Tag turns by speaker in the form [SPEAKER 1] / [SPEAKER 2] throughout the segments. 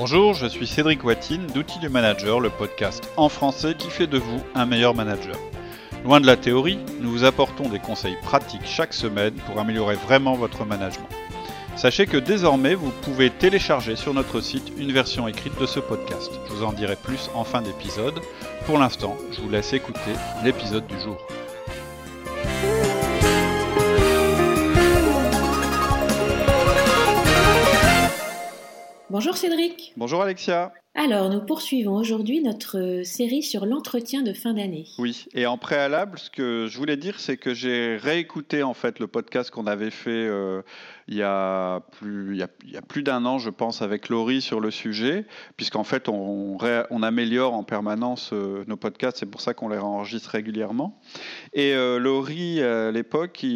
[SPEAKER 1] Bonjour, je suis Cédric Watine d'Outils du Manager, le podcast en français qui fait de vous un meilleur manager. Loin de la théorie, nous vous apportons des conseils pratiques chaque semaine pour améliorer vraiment votre management. Sachez que désormais, vous pouvez télécharger sur notre site une version écrite de ce podcast. Je vous en dirai plus en fin d'épisode. Pour l'instant, je vous laisse écouter l'épisode du jour.
[SPEAKER 2] Bonjour Cédric.
[SPEAKER 1] Bonjour Alexia.
[SPEAKER 2] Alors, nous poursuivons aujourd'hui notre série sur l'entretien de fin d'année.
[SPEAKER 1] Oui, et en préalable, ce que je voulais dire, c'est que j'ai réécouté en fait le podcast qu'on avait fait euh, il y a plus, il y a, plus d'un an, je pense, avec Laurie sur le sujet, puisqu'en fait, on, améliore en permanence euh, nos podcasts, c'est pour ça qu'on les enregistre régulièrement. Et euh, Laurie, à l'époque,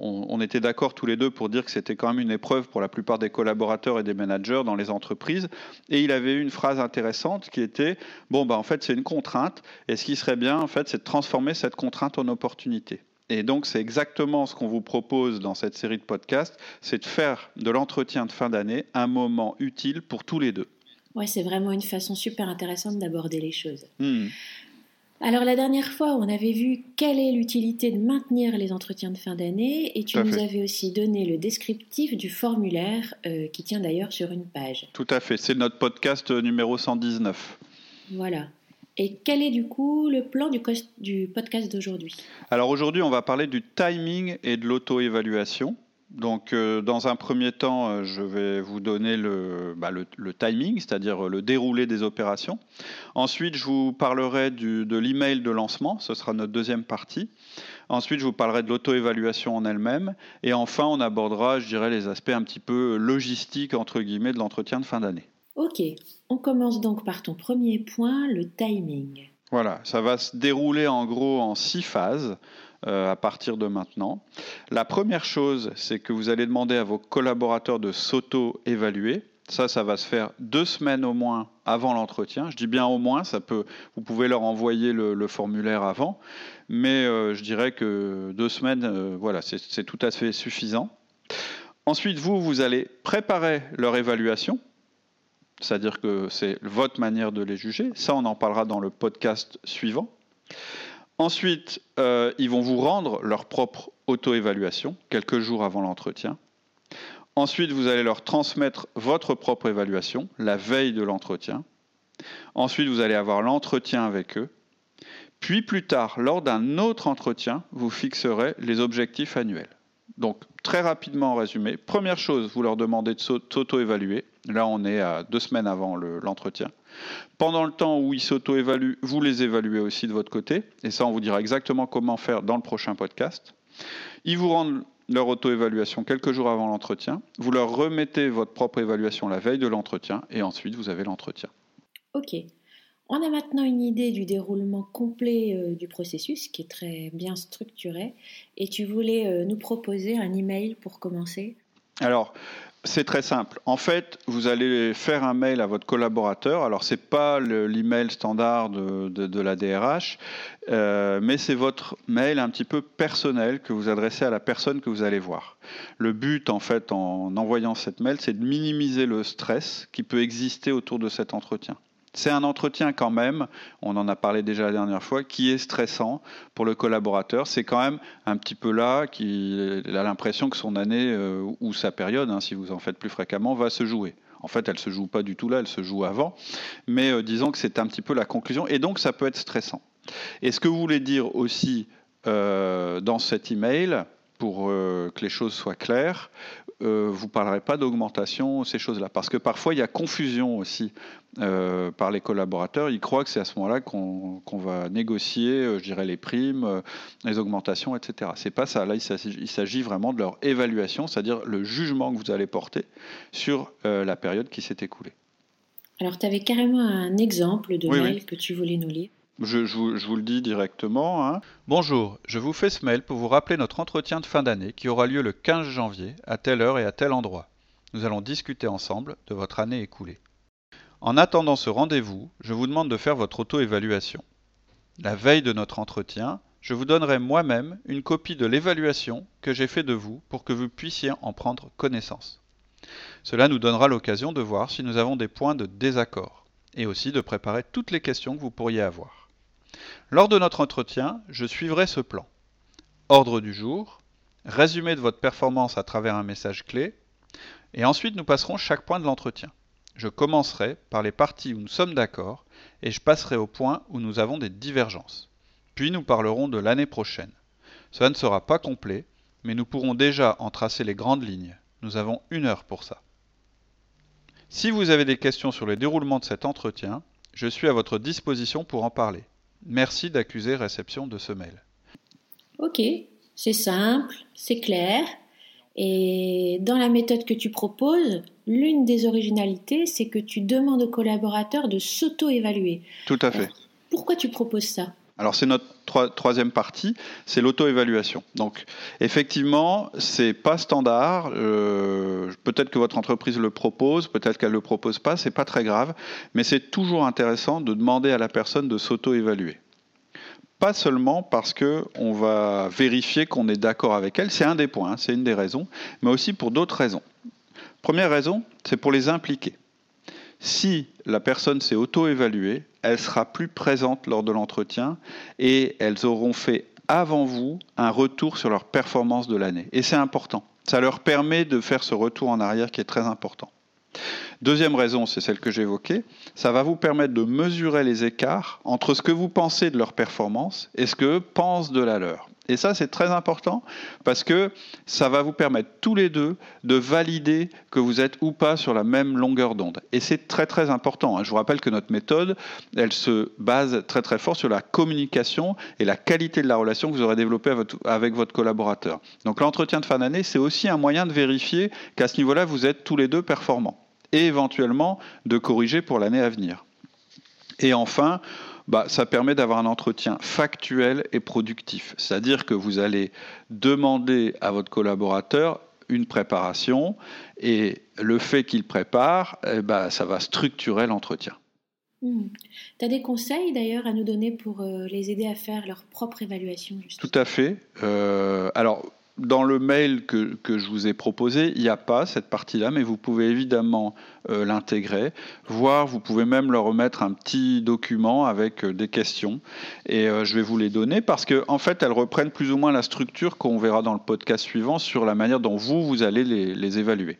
[SPEAKER 1] on était d'accord tous les deux pour dire que c'était quand même une épreuve pour la plupart des collaborateurs et des managers dans les entreprises et il avait une phrase intéressante qui était bon, bah, en fait, c'est une contrainte. Et ce qui serait bien, en fait, c'est de transformer cette contrainte en opportunité. Et donc, c'est exactement ce qu'on vous propose dans cette série de podcasts c'est de faire de l'entretien de fin d'année un moment utile pour tous les deux.
[SPEAKER 2] Ouais, c'est vraiment une façon super intéressante d'aborder les choses. Hmm. Alors la dernière fois, on avait vu quelle est l'utilité de maintenir les entretiens de fin d'année et tu nous avais aussi donné le descriptif du formulaire euh, qui tient d'ailleurs sur une page.
[SPEAKER 1] Tout à fait, c'est notre podcast numéro 119.
[SPEAKER 2] Voilà. Et quel est du coup le plan du, du podcast d'aujourd'hui?
[SPEAKER 1] Alors aujourd'hui, on va parler du timing et de l'auto-évaluation. Donc, euh, dans un premier temps, euh, je vais vous donner bah, le, timing, c'est-à-dire le déroulé des opérations. Ensuite, je vous parlerai de l'email de lancement, ce sera notre deuxième partie. Ensuite, je vous parlerai de l'auto-évaluation en elle-même. Et enfin, on abordera, je dirais, les aspects un petit peu logistiques, entre guillemets, de l'entretien de fin d'année.
[SPEAKER 2] Ok, on commence donc par ton premier point, le timing.
[SPEAKER 1] Voilà, ça va se dérouler en gros en six phases. Euh, à partir de maintenant. La première chose, c'est que vous allez demander à vos collaborateurs de s'auto-évaluer. Ça, ça va se faire deux semaines au moins avant l'entretien. Je dis bien au moins, ça peut, vous pouvez leur envoyer le, formulaire avant, mais euh, je dirais que deux semaines, euh, voilà, c'est tout à fait suffisant. Ensuite, vous, vous allez préparer leur évaluation, c'est-à-dire que c'est votre manière de les juger. Ça, on en parlera dans le podcast suivant. Ensuite, euh, ils vont vous rendre leur propre auto-évaluation quelques jours avant l'entretien. Ensuite, vous allez leur transmettre votre propre évaluation la veille de l'entretien. Ensuite, vous allez avoir l'entretien avec eux. Puis plus tard, lors d'un autre entretien, vous fixerez les objectifs annuels. Donc, très rapidement en résumé, première chose, vous leur demandez de s'auto-évaluer. Là, on est à deux semaines avant l'entretien. Pendant le temps où ils s'auto-évaluent, vous les évaluez aussi de votre côté. Et ça, on vous dira exactement comment faire dans le prochain podcast. Ils vous rendent leur auto-évaluation quelques jours avant l'entretien. Vous leur remettez votre propre évaluation la veille de l'entretien. Et ensuite, vous avez l'entretien.
[SPEAKER 2] OK. On a maintenant une idée du déroulement complet euh, du processus qui est très bien structuré et tu voulais euh, nous proposer un email pour commencer?
[SPEAKER 1] Alors, c'est très simple. En fait, vous allez faire un mail à votre collaborateur. Alors, ce n'est pas l'email standard de, la DRH, euh, mais c'est votre mail un petit peu personnel que vous adressez à la personne que vous allez voir. Le but, en fait, en envoyant cette mail, c'est de minimiser le stress qui peut exister autour de cet entretien. C'est un entretien quand même, on en a parlé déjà la dernière fois, qui est stressant pour le collaborateur. C'est quand même un petit peu là qu'il a l'impression que son année euh, ou sa période, hein, si vous en faites plus fréquemment, va se jouer. En fait, elle se joue pas du tout là, elle se joue avant. Mais euh, disons que c'est un petit peu la conclusion. Et donc, ça peut être stressant. Et ce que vous voulez dire aussi euh, dans cet email, pour que les choses soient claires, euh, vous ne parlerez pas d'augmentation, ces choses-là. Parce que parfois, il y a confusion aussi euh, par les collaborateurs. Ils croient que c'est à ce moment-là qu'on va négocier, euh, je dirais, les primes, les augmentations, etc. C'est pas ça. Là, il s'agit vraiment de leur évaluation, c'est-à-dire le jugement que vous allez porter sur la période qui s'est écoulée.
[SPEAKER 2] Alors, tu avais carrément un exemple de mail que tu voulais nous lire.
[SPEAKER 1] Je, vous, le dis directement. Hein. Bonjour, je vous fais ce mail pour vous rappeler notre entretien de fin d'année qui aura lieu le 15 janvier, à telle heure et à tel endroit. Nous allons discuter ensemble de votre année écoulée. En attendant ce rendez-vous, je vous demande de faire votre auto-évaluation. La veille de notre entretien, je vous donnerai moi-même une copie de l'évaluation que j'ai fait de vous pour que vous puissiez en prendre connaissance. Cela nous donnera l'occasion de voir si nous avons des points de désaccord et aussi de préparer toutes les questions que vous pourriez avoir. Lors de notre entretien, je suivrai ce plan. Ordre du jour, résumé de votre performance à travers un message clé, et ensuite nous passerons chaque point de l'entretien. Je commencerai par les parties où nous sommes d'accord et je passerai au point où nous avons des divergences. Puis nous parlerons de l'année prochaine. Cela ne sera pas complet, mais nous pourrons déjà en tracer les grandes lignes. Nous avons une heure pour ça. Si vous avez des questions sur le déroulement de cet entretien, je suis à votre disposition pour en parler. Merci d'accuser réception de ce mail.
[SPEAKER 2] Ok, c'est simple, c'est clair. Et dans la méthode que tu proposes, l'une des originalités, c'est que tu demandes aux collaborateurs de s'auto-évaluer.
[SPEAKER 1] Tout à fait.
[SPEAKER 2] pourquoi tu proposes ça?
[SPEAKER 1] Alors c'est notre troisième partie, c'est l'auto-évaluation. Donc effectivement, c'est pas standard. Euh, peut-être que votre entreprise le propose, peut-être qu'elle le propose pas, c'est pas très grave, mais c'est toujours intéressant de demander à la personne de s'auto-évaluer. Pas seulement parce que on va vérifier qu'on est d'accord avec elle, c'est un des points, hein, c'est une des raisons, mais aussi pour d'autres raisons. Première raison, c'est pour les impliquer. Si la personne s'est auto-évaluée, elle sera plus présente lors de l'entretien et elles auront fait avant vous un retour sur leur performance de l'année. Et c'est important. Ça leur permet de faire ce retour en arrière qui est très important. Deuxième raison, c'est celle que j'évoquais, ça va vous permettre de mesurer les écarts entre ce que vous pensez de leur performance et ce que pensent de la leur. Et ça, c'est très important parce que ça va vous permettre tous les deux de valider que vous êtes ou pas sur la même longueur d'onde. Et c'est très très important. Hein. Je vous rappelle que notre méthode, elle se base très très fort sur la communication et la qualité de la relation que vous aurez développée avec votre collaborateur. Donc l'entretien de fin d'année, c'est aussi un moyen de vérifier qu'à ce niveau-là, vous êtes tous les deux performants et éventuellement de corriger pour l'année à venir. Et enfin, bah, ça permet d'avoir un entretien factuel et productif. C'est-à-dire que vous allez demander à votre collaborateur une préparation et le fait qu'il prépare, eh bah, ça va structurer l'entretien.
[SPEAKER 2] Hmm. Tu as des conseils d'ailleurs à nous donner pour euh, les aider à faire leur propre évaluation
[SPEAKER 1] Tout à fait. Euh, alors, dans le mail que, je vous ai proposé, il n'y a pas cette partie-là, mais vous pouvez évidemment euh, l'intégrer, voire vous pouvez même leur remettre un petit document avec euh, des questions, et euh, je vais vous les donner parce qu'en en fait, elles reprennent plus ou moins la structure qu'on verra dans le podcast suivant sur la manière dont vous, vous allez les, les évaluer.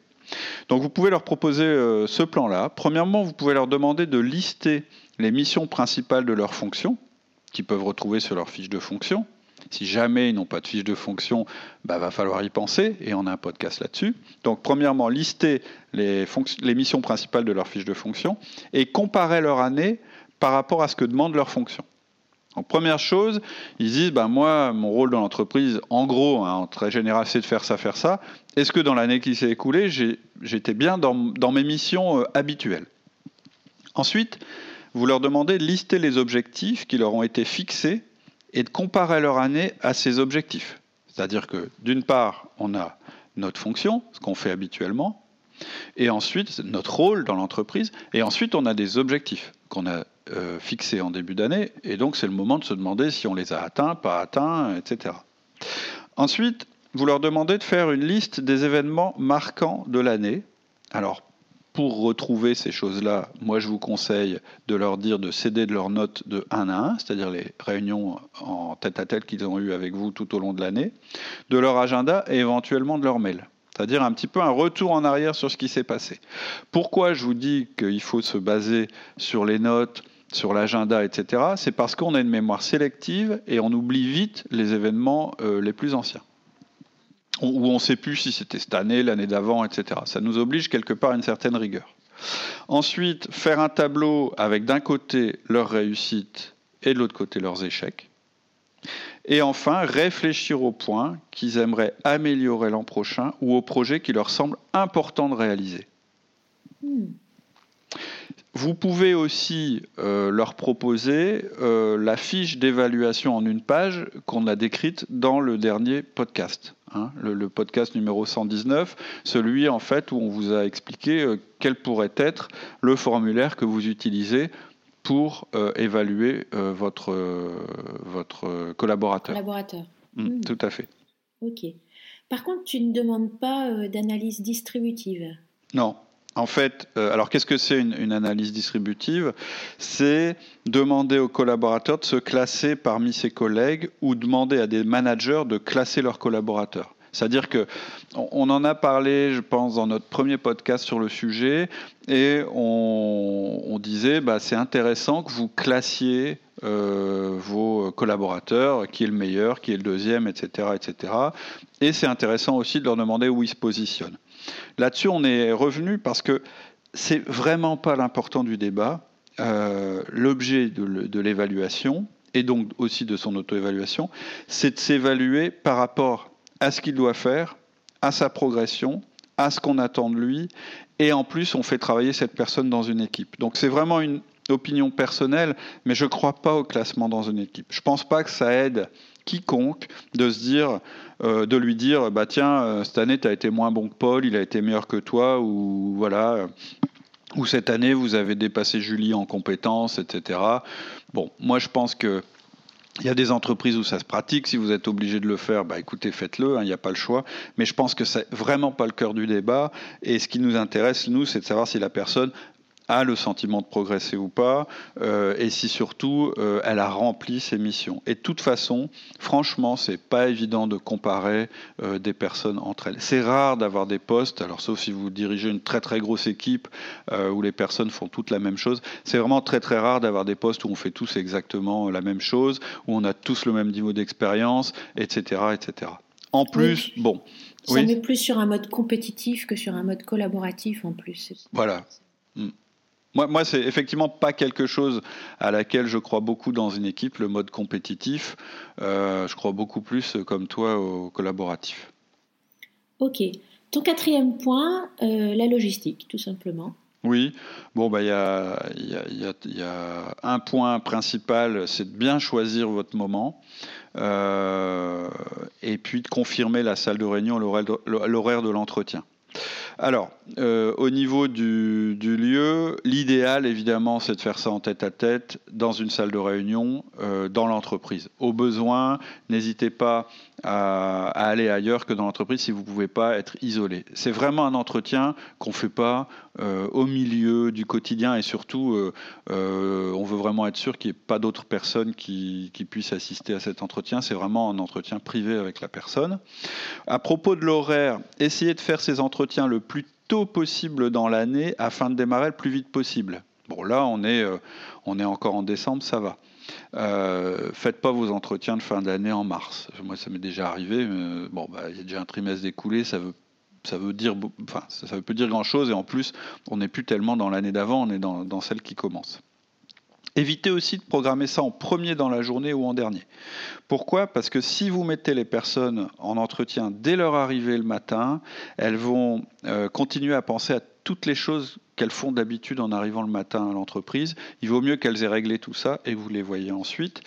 [SPEAKER 1] Donc vous pouvez leur proposer ce plan-là. Premièrement, vous pouvez leur demander de lister les missions principales de leurs fonctions, qu'ils peuvent retrouver sur leur fiche de fonction, si jamais ils n'ont pas de fiche de fonction, bah, va falloir y penser, et on a un podcast là-dessus. Donc, premièrement, lister les, missions principales de leur fiche de fonction et comparer leur année par rapport à ce que demande leur fonction. Donc, première chose, ils disent bah, Moi, mon rôle dans l'entreprise, en gros, hein, en très général, c'est de faire ça, faire ça. Est-ce que dans l'année qui s'est écoulée, j'étais bien dans, mes missions euh, habituelles? Ensuite, vous leur demandez de lister les objectifs qui leur ont été fixés et de comparer leur année à ces objectifs. C'est-à-dire que d'une part, on a notre fonction, ce qu'on fait habituellement, et ensuite notre rôle dans l'entreprise, et ensuite on a des objectifs qu'on a euh, fixés en début d'année, et donc c'est le moment de se demander si on les a atteints, pas atteints, etc. Ensuite, vous leur demandez de faire une liste des événements marquants de l'année. Alors, pour retrouver ces choses-là, moi je vous conseille de leur dire de céder de leurs notes de 1 à 1, c'est-à-dire les réunions en tête-à-tête qu'ils ont eues avec vous tout au long de l'année, de leur agenda et éventuellement de leur mail. C'est-à-dire un petit peu un retour en arrière sur ce qui s'est passé. Pourquoi je vous dis qu'il faut se baser sur les notes, sur l'agenda, etc. C'est parce qu'on a une mémoire sélective et on oublie vite les événements euh, les plus anciens où on ne sait plus si c'était cette année, l'année d'avant, etc. Ça nous oblige quelque part à une certaine rigueur. Ensuite, faire un tableau avec d'un côté leurs réussites et de l'autre côté leurs échecs. Et enfin, réfléchir aux points qu'ils aimeraient améliorer l'an prochain ou aux projets qui leur semblent importants de réaliser. Hmm. Vous pouvez aussi euh, leur proposer euh, la fiche d'évaluation en une page qu'on a décrite dans le dernier podcast, hein, le, podcast numéro 119, celui en fait où on vous a expliqué euh, quel pourrait être le formulaire que vous utilisez pour évaluer votre, votre collaborateur.
[SPEAKER 2] Collaborateur.
[SPEAKER 1] Mmh, mmh. Tout à fait.
[SPEAKER 2] Ok. Par contre, tu ne demandes pas d'analyse distributive.
[SPEAKER 1] Non. En fait, euh, alors qu'est-ce que c'est une, analyse distributive? C'est demander aux collaborateurs de se classer parmi ses collègues ou demander à des managers de classer leurs collaborateurs. C'est-à-dire que on, en a parlé, je pense, dans notre premier podcast sur le sujet, et on, disait, bah, c'est intéressant que vous classiez euh, vos collaborateurs, qui est le meilleur, qui est le deuxième, etc., etc. Et c'est intéressant aussi de leur demander où ils se positionnent. Là-dessus, on est revenu parce que c'est vraiment pas l'important du débat. Euh, l'objet de l'évaluation, et donc aussi de son auto-évaluation, c'est de s'évaluer par rapport à ce qu'il doit faire, à sa progression, à ce qu'on attend de lui, et en plus, on fait travailler cette personne dans une équipe. Donc c'est vraiment une opinion personnelle, mais je ne crois pas au classement dans une équipe. Je ne pense pas que ça aide quiconque de se dire, euh, de lui dire, bah tiens, euh, cette année tu as été moins bon que Paul, il a été meilleur que toi, ou voilà, ou cette année vous avez dépassé Julie en compétences, etc. Bon, moi je pense que il y a des entreprises où ça se pratique. Si vous êtes obligé de le faire, bah écoutez, faites-le. Hein, il n'y a pas le choix. Mais je pense que c'est vraiment pas le cœur du débat. Et ce qui nous intéresse, nous, c'est de savoir si la personne a le sentiment de progresser ou pas, euh, et si surtout euh, elle a rempli ses missions. Et de toute façon, franchement, c'est pas évident de comparer euh, des personnes entre elles. C'est rare d'avoir des postes, alors sauf si vous dirigez une très très grosse équipe où les personnes font toutes la même chose. C'est vraiment très très rare d'avoir des postes où on fait tous exactement la même chose, où on a tous le même niveau d'expérience, etc., etc. En plus, bon.
[SPEAKER 2] Ça met plus sur un mode compétitif que sur un mode collaboratif en plus.
[SPEAKER 1] Voilà. Mm. Moi, moi c'est effectivement pas quelque chose à laquelle je crois beaucoup dans une équipe, le mode compétitif. Euh, je crois beaucoup plus, comme toi, au collaboratif.
[SPEAKER 2] Ok. Ton quatrième point, euh, la logistique, tout simplement.
[SPEAKER 1] Oui, bon, bah, il y, a, y, a, y, a, un point principal, c'est de bien choisir votre moment. Euh, et puis de confirmer la salle de réunion, l'horaire de l'entretien. Alors, euh, au niveau du, lieu, l'idéal, évidemment, c'est de faire ça en tête à tête dans une salle de réunion euh, dans l'entreprise. Au besoin, n'hésitez pas à, aller ailleurs que dans l'entreprise si vous ne pouvez pas être isolé. C'est vraiment un entretien qu'on ne fait pas euh, au milieu du quotidien et surtout, on veut vraiment être sûr qu'il n'y ait pas d'autres personnes qui, puissent assister à cet entretien. C'est vraiment un entretien privé avec la personne. À propos de l'horaire, essayez de faire ces entretiens le plus tôt possible dans l'année afin de démarrer le plus vite possible. Bon, là, on est, euh, on est encore en décembre, ça va. Euh, faites pas vos entretiens de fin d'année en mars. Moi, ça m'est déjà arrivé. bon, bah, il y a déjà un trimestre découlé, ça veut ça veut dire, enfin, ça, veut dire grand chose. Et en plus, on n'est plus tellement dans l'année d'avant, on est dans, dans celle qui commence. Évitez aussi de programmer ça en premier dans la journée ou en dernier. Pourquoi? Parce que si vous mettez les personnes en entretien dès leur arrivée le matin, elles vont euh, continuer à penser à toutes les choses qu'elles font d'habitude en arrivant le matin à l'entreprise. Il vaut mieux qu'elles aient réglé tout ça et vous les voyez ensuite.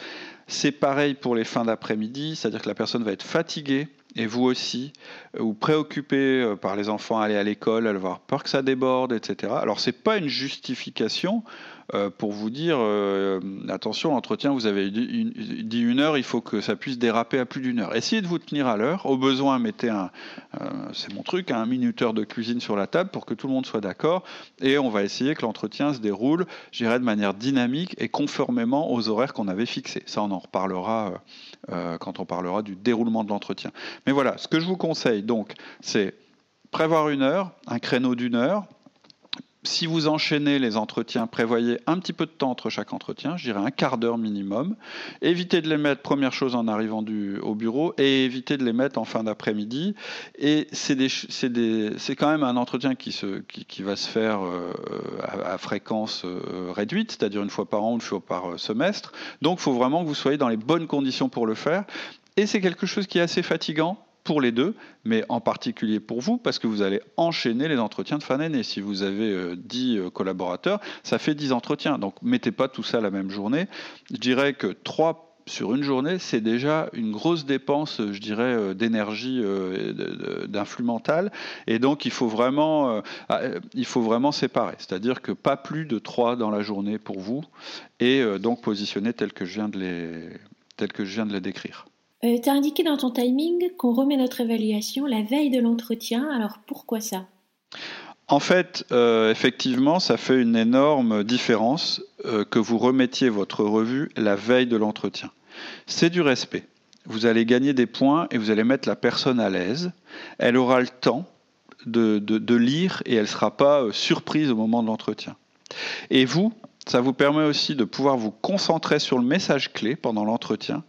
[SPEAKER 1] C'est pareil pour les fins d'après-midi, c'est-à-dire que la personne va être fatiguée et vous aussi, ou préoccupé euh, par les enfants à aller à l'école, elle va avoir peur que ça déborde, etc. Alors c'est pas une justification, euh, pour vous dire euh, attention, l'entretien, vous avez dit une, heure, il faut que ça puisse déraper à plus d'une heure. Essayez de vous tenir à l'heure. Au besoin, mettez un, euh, c'est mon truc, un minuteur de cuisine sur la table pour que tout le monde soit d'accord. Et on va essayer que l'entretien se déroule, j'irai de manière dynamique et conformément aux horaires qu'on avait fixés. Ça, on en reparlera quand on parlera du déroulement de l'entretien. Mais voilà, ce que je vous conseille, donc, c'est prévoir une heure, un créneau d'une heure, si vous enchaînez les entretiens, prévoyez un petit peu de temps entre chaque entretien, je dirais un quart d'heure minimum. Évitez de les mettre première chose en arrivant au bureau et évitez de les mettre en fin d'après-midi. Et c'est quand même un entretien qui, va se faire euh, à, fréquence euh, réduite, c'est-à-dire une fois par an, une fois par semestre. Donc il faut vraiment que vous soyez dans les bonnes conditions pour le faire. Et c'est quelque chose qui est assez fatigant pour les deux, mais en particulier pour vous, parce que vous allez enchaîner les entretiens de fin d'année. Si vous avez 10 euh, euh, collaborateurs, ça fait 10 entretiens. Donc, mettez pas tout ça la même journée. Je dirais que 3 sur une journée, c'est déjà une grosse dépense, je dirais, euh, d'énergie, d'influx mental. Et donc, il faut vraiment, ah, il faut vraiment séparer. C'est-à-dire que pas plus de 3 dans la journée pour vous, et donc positionner tel que je viens de les, tel que je viens de les décrire.
[SPEAKER 2] Euh, tu as indiqué dans ton timing qu'on remet notre évaluation la veille de l'entretien. Alors pourquoi ça?
[SPEAKER 1] En fait, euh, effectivement, ça fait une énorme différence euh, que vous remettiez votre revue la veille de l'entretien. C'est du respect. Vous allez gagner des points et vous allez mettre la personne à l'aise. Elle aura le temps de, lire et elle ne sera pas surprise au moment de l'entretien. Et vous, ça vous permet aussi de pouvoir vous concentrer sur le message clé pendant l'entretien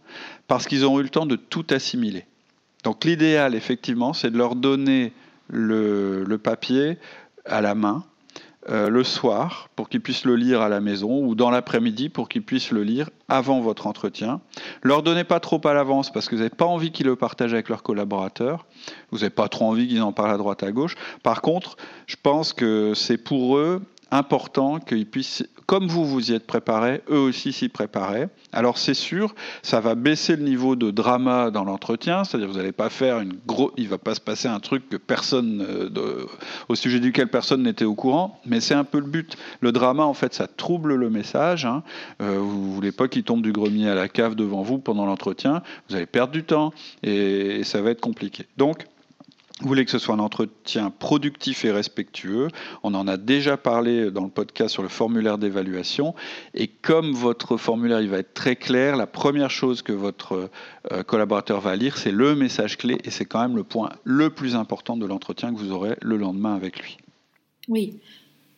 [SPEAKER 1] parce qu'ils ont eu le temps de tout assimiler. Donc l'idéal, effectivement, c'est de leur donner le papier à la main euh, le soir pour qu'ils puissent le lire à la maison ou dans l'après-midi pour qu'ils puissent le lire avant votre entretien. Leur donnez pas trop à l'avance parce que vous n'avez pas envie qu'ils le partagent avec leurs collaborateurs. Vous n'avez pas trop envie qu'ils en parlent à droite à gauche. Par contre, je pense que c'est pour eux important qu'ils puissent, comme vous vous y êtes préparé, eux aussi s'y préparer. Alors c'est sûr, ça va baisser le niveau de drama dans l'entretien, c'est-à-dire vous n'allez pas faire une grosse, il va pas se passer un truc que personne, au sujet duquel personne n'était au courant, mais c'est un peu le but. Le drama, en fait, ça trouble le message. Hein. Euh, vous voulez pas qu'il tombe du grenier à la cave devant vous pendant l'entretien, vous allez perdre du temps et, et ça va être compliqué. Donc vous voulez que ce soit un entretien productif et respectueux. On en a déjà parlé dans le podcast sur le formulaire d'évaluation. Et comme votre formulaire il va être très clair, la première chose que votre euh, collaborateur va lire, c'est le message clé. Et c'est quand même le point le plus important de l'entretien que vous aurez le lendemain avec lui.
[SPEAKER 2] Oui.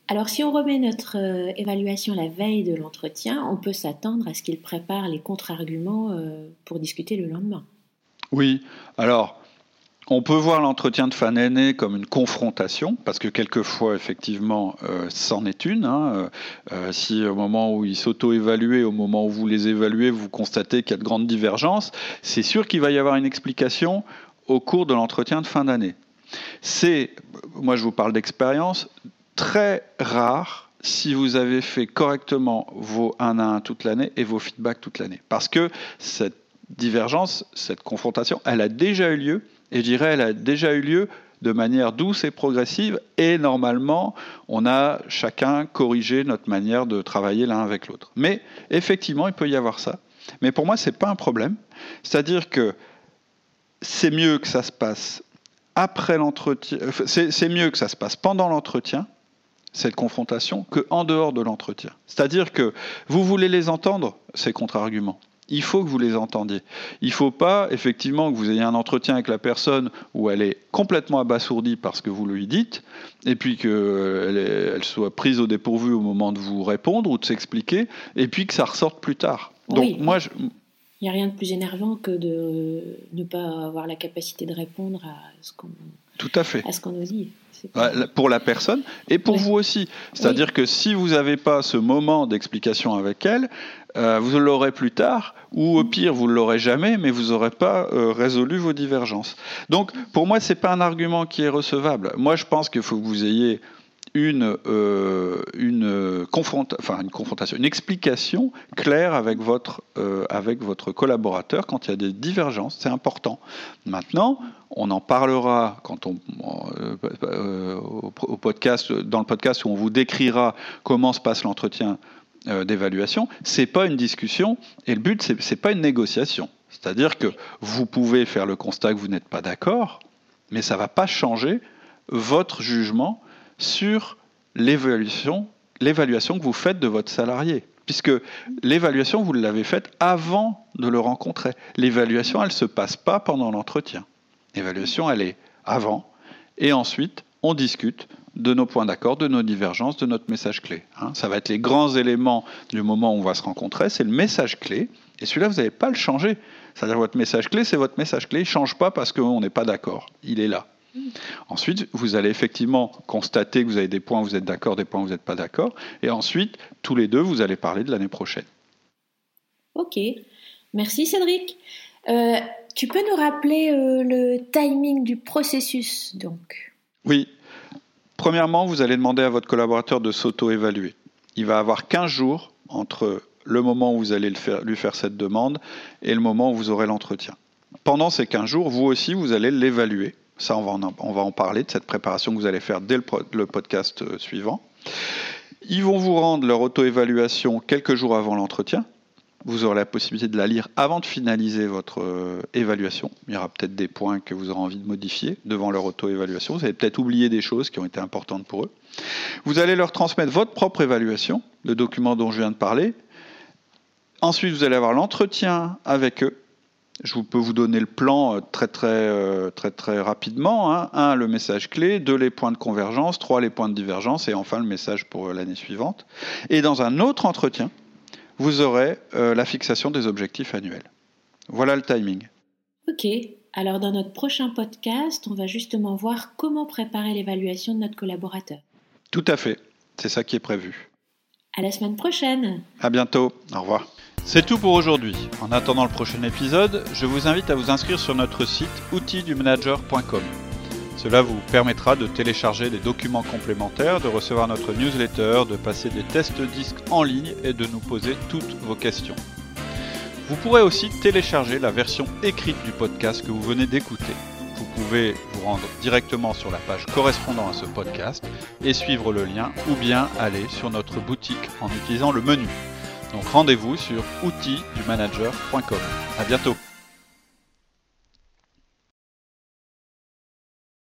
[SPEAKER 2] Alors si on remet notre euh, évaluation la veille de l'entretien, on peut s'attendre à ce qu'il prépare les contre-arguments euh, pour discuter le lendemain.
[SPEAKER 1] Oui. Alors on peut voir l'entretien de fin d'année comme une confrontation, parce que quelquefois, effectivement, euh, c'en est une. Hein. Euh, euh, si au moment où ils s'auto-évaluent, au moment où vous les évaluez, vous constatez qu'il y a de grandes divergences, c'est sûr qu'il va y avoir une explication au cours de l'entretien de fin d'année. C'est, moi je vous parle d'expérience, très rare si vous avez fait correctement vos 1 à 1 toute l'année et vos feedbacks toute l'année. Parce que cette divergence, cette confrontation, elle a déjà eu lieu et je dirais, elle a déjà eu lieu de manière douce et progressive, et normalement, on a chacun corrigé notre manière de travailler l'un avec l'autre. Mais effectivement, il peut y avoir ça. Mais pour moi, ce n'est pas un problème. C'est-à-dire que c'est mieux que ça se passe après l'entretien, c'est mieux que ça se passe pendant l'entretien, cette confrontation, qu'en dehors de l'entretien. C'est-à-dire que vous voulez les entendre, ces contre-arguments il faut que vous les entendiez. Il ne faut pas, effectivement, que vous ayez un entretien avec la personne où elle est complètement abasourdie parce que vous lui dites, et puis qu'elle elle soit prise au dépourvu au moment de vous répondre ou de s'expliquer, et puis que ça ressorte plus tard.
[SPEAKER 2] Donc, moi, je... Il n'y a rien de plus énervant que de ne pas avoir la capacité de répondre à ce qu'on
[SPEAKER 1] Tout à fait.
[SPEAKER 2] À ce qu'on nous dit?
[SPEAKER 1] Pour la personne et pour vous aussi. C'est-à-dire que si vous n'avez pas ce moment d'explication avec elle, euh, vous l'aurez plus tard, ou au pire, vous ne l'aurez jamais, mais vous n'aurez pas euh, résolu vos divergences. Donc, pour moi, ce n'est pas un argument qui est recevable. Moi, je pense qu'il faut que vous ayez une, euh, une, enfin, une confrontation, une explication claire avec votre, avec votre collaborateur quand il y a des divergences. C'est important. Maintenant, on en parlera quand on, au podcast, dans le podcast où on vous décrira comment se passe l'entretien euh, d'évaluation, c'est pas une discussion et le but c'est pas une négociation. C'est-à-dire que vous pouvez faire le constat que vous n'êtes pas d'accord, mais ça va pas changer votre jugement sur l'évaluation que vous faites de votre salarié. Puisque l'évaluation, vous l'avez faite avant de le rencontrer. L'évaluation, elle ne se passe pas pendant l'entretien. L'évaluation, elle est avant. Et ensuite, on discute de nos points d'accord, de nos divergences, de notre message clé. Hein. Ça va être les grands éléments du moment où on va se rencontrer, c'est le message clé, et celui-là, vous n'allez pas le changer. C'est-à-dire votre message clé, c'est votre message clé, il ne change pas parce qu'on n'est pas d'accord, il est là. Ensuite, vous allez effectivement constater que vous avez des points où vous êtes d'accord, des points où vous n'êtes pas d'accord, et ensuite, tous les deux, vous allez parler de l'année prochaine.
[SPEAKER 2] Ok, merci Cédric. Euh, tu peux nous rappeler euh, le timing du processus, donc?
[SPEAKER 1] Oui, Premièrement, vous allez demander à votre collaborateur de s'auto-évaluer. Il va avoir 15 jours entre le moment où vous allez lui faire cette demande et le moment où vous aurez l'entretien. Pendant ces 15 jours, vous aussi, vous allez l'évaluer. Ça, on va, en, parler de cette préparation que vous allez faire dès le, podcast euh, suivant. Ils vont vous rendre leur auto-évaluation quelques jours avant l'entretien. vous aurez la possibilité de la lire avant de finaliser votre euh, évaluation. Il y aura peut-être des points que vous aurez envie de modifier devant leur auto-évaluation. Vous avez peut-être oublié des choses qui ont été importantes pour eux. Vous allez leur transmettre votre propre évaluation, le document dont je viens de parler. Ensuite, vous allez avoir l'entretien avec eux. Je peux vous donner le plan euh, très très euh, très très rapidement. Hein. Un, le message clé. Deux, les points de convergence. Trois, les points de divergence. Et enfin, le message pour l'année suivante. Et dans un autre entretien, vous aurez euh, la fixation des objectifs annuels. Voilà le timing.
[SPEAKER 2] Ok, alors dans notre prochain podcast, on va justement voir comment préparer l'évaluation de notre collaborateur.
[SPEAKER 1] Tout à fait, c'est ça qui est prévu.
[SPEAKER 2] À la semaine prochaine.
[SPEAKER 1] À bientôt, au revoir. C'est tout pour aujourd'hui. En attendant le prochain épisode, je vous invite à vous inscrire sur notre site outildumanager.com. Cela vous permettra de télécharger des documents complémentaires, de recevoir notre newsletter, de passer des tests disques en ligne et de nous poser toutes vos questions. Vous pourrez aussi télécharger la version écrite du podcast que vous venez d'écouter. Vous pouvez vous rendre directement sur la page correspondant à ce podcast et suivre le lien ou bien aller sur notre boutique en utilisant le menu. Donc rendez-vous sur outildumanager.com. À bientôt.